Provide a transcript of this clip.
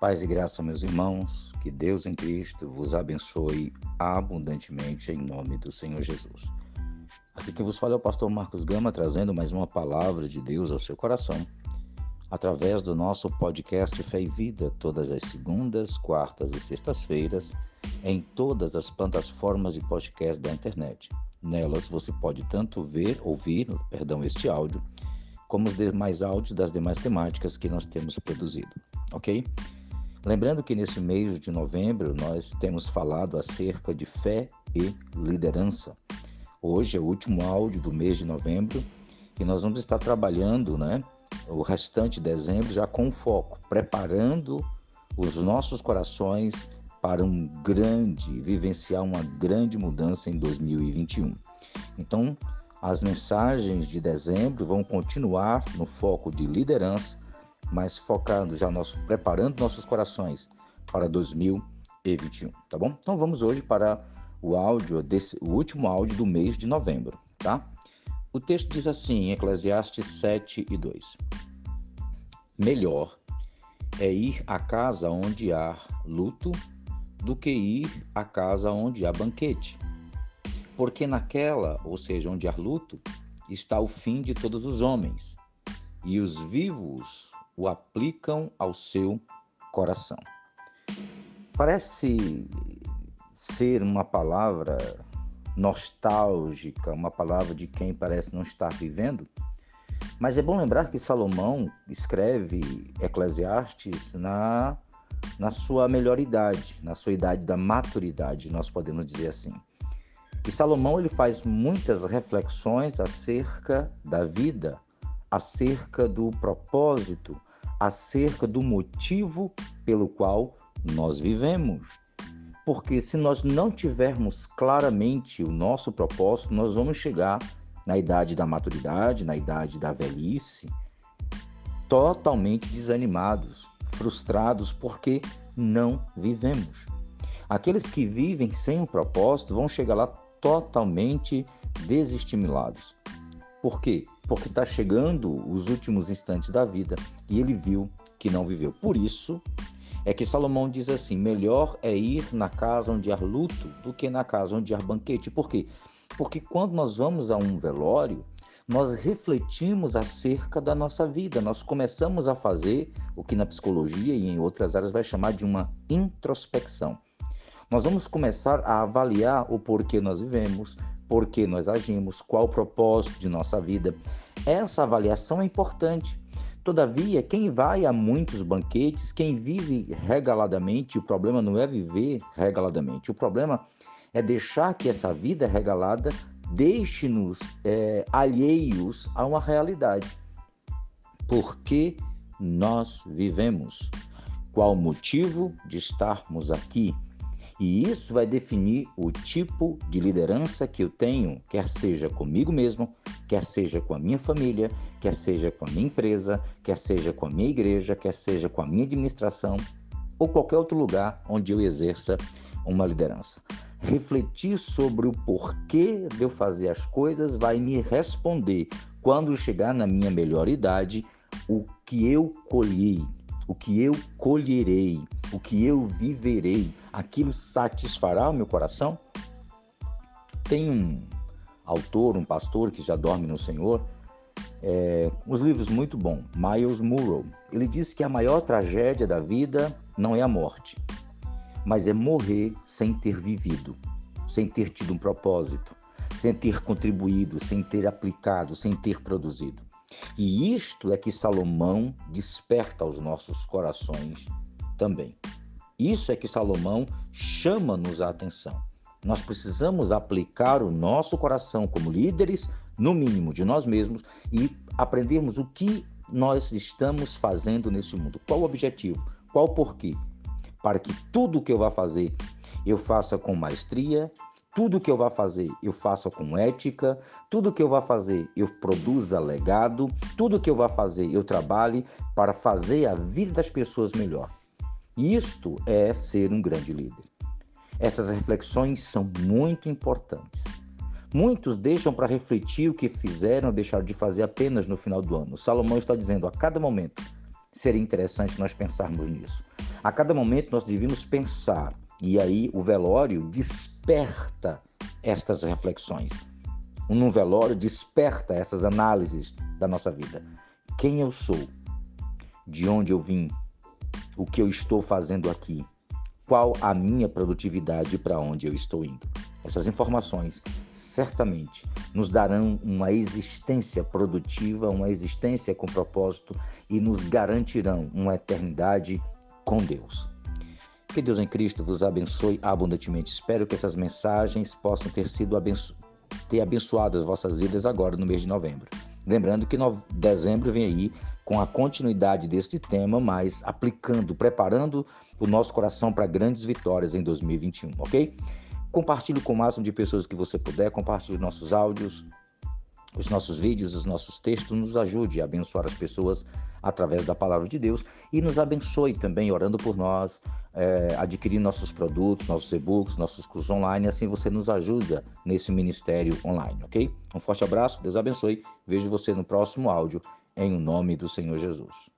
Paz e graça, meus irmãos, que Deus em Cristo vos abençoe abundantemente em nome do Senhor Jesus. Aqui quem vos fala é o pastor Marcos Gama, trazendo mais uma palavra de Deus ao seu coração, através do nosso podcast Fé e Vida, todas as segundas, quartas e sextas-feiras, em todas as plataformas de podcast da internet. Nelas você pode tanto ver, ouvir, perdão, este áudio, como os demais áudios das demais temáticas que nós temos produzido, ok? Lembrando que nesse mês de novembro nós temos falado acerca de fé e liderança. Hoje é o último áudio do mês de novembro e nós vamos estar trabalhando, né, o restante de dezembro já com foco, preparando os nossos corações para um grande, vivenciar uma grande mudança em 2021. Então, as mensagens de dezembro vão continuar no foco de liderança mas focando já nosso, preparando nossos corações para 2021, tá bom? Então vamos hoje para o áudio desse, o último áudio do mês de novembro, tá? O texto diz assim, em Eclesiastes 7 e 2: Melhor é ir à casa onde há luto do que ir à casa onde há banquete. Porque naquela, ou seja, onde há luto, está o fim de todos os homens, e os vivos o aplicam ao seu coração. Parece ser uma palavra nostálgica, uma palavra de quem parece não estar vivendo, mas é bom lembrar que Salomão escreve Eclesiastes na, na sua melhor idade, na sua idade da maturidade, nós podemos dizer assim. E Salomão ele faz muitas reflexões acerca da vida, acerca do propósito, acerca do motivo pelo qual nós vivemos. Porque se nós não tivermos claramente o nosso propósito, nós vamos chegar na idade da maturidade, na idade da velhice, totalmente desanimados, frustrados, porque não vivemos. Aqueles que vivem sem um propósito vão chegar lá totalmente desestimulados. Por quê? Porque está chegando os últimos instantes da vida e ele viu que não viveu. Por isso é que Salomão diz assim: melhor é ir na casa onde há luto do que na casa onde há banquete. Por quê? Porque quando nós vamos a um velório, nós refletimos acerca da nossa vida, nós começamos a fazer o que na psicologia e em outras áreas vai chamar de uma introspecção. Nós vamos começar a avaliar o porquê nós vivemos, por que nós agimos, qual o propósito de nossa vida. Essa avaliação é importante. Todavia, quem vai a muitos banquetes, quem vive regaladamente, o problema não é viver regaladamente, o problema é deixar que essa vida regalada deixe-nos é, alheios a uma realidade. Por que nós vivemos? Qual o motivo de estarmos aqui? E isso vai definir o tipo de liderança que eu tenho, quer seja comigo mesmo, quer seja com a minha família, quer seja com a minha empresa, quer seja com a minha igreja, quer seja com a minha administração ou qualquer outro lugar onde eu exerça uma liderança. Refletir sobre o porquê de eu fazer as coisas vai me responder, quando chegar na minha melhor idade, o que eu colhi, o que eu colherei, o que eu viverei, aquilo satisfará o meu coração? Tem um autor, um pastor que já dorme no Senhor, é, uns livros muito bons, Miles Murrow. Ele diz que a maior tragédia da vida não é a morte, mas é morrer sem ter vivido, sem ter tido um propósito, sem ter contribuído, sem ter aplicado, sem ter produzido. E isto é que Salomão desperta aos nossos corações também. Isso é que Salomão chama-nos a atenção. Nós precisamos aplicar o nosso coração como líderes, no mínimo de nós mesmos, e aprendermos o que nós estamos fazendo nesse mundo. Qual o objetivo? Qual o porquê? Para que tudo que eu vá fazer eu faça com maestria, tudo que eu vá fazer, eu faça com ética. Tudo que eu vá fazer, eu produza legado. Tudo que eu vá fazer, eu trabalhe para fazer a vida das pessoas melhor. Isto é ser um grande líder. Essas reflexões são muito importantes. Muitos deixam para refletir o que fizeram ou deixaram de fazer apenas no final do ano. Salomão está dizendo a cada momento: seria interessante nós pensarmos nisso. A cada momento nós devíamos pensar, e aí o velório desperta estas reflexões. Um velório desperta essas análises da nossa vida. Quem eu sou? De onde eu vim? O que eu estou fazendo aqui? Qual a minha produtividade para onde eu estou indo? Essas informações certamente nos darão uma existência produtiva, uma existência com propósito e nos garantirão uma eternidade com Deus. Que Deus em Cristo vos abençoe abundantemente. Espero que essas mensagens possam ter sido abenço ter abençoado as vossas vidas agora no mês de novembro. Lembrando que no... dezembro vem aí com a continuidade deste tema, mas aplicando, preparando o nosso coração para grandes vitórias em 2021, ok? Compartilhe com o máximo de pessoas que você puder, compartilhe os nossos áudios, os nossos vídeos, os nossos textos, nos ajude a abençoar as pessoas através da palavra de Deus e nos abençoe também orando por nós, é, adquirindo nossos produtos, nossos e-books, nossos cursos online, assim você nos ajuda nesse ministério online, ok? Um forte abraço, Deus abençoe, vejo você no próximo áudio, em nome do Senhor Jesus.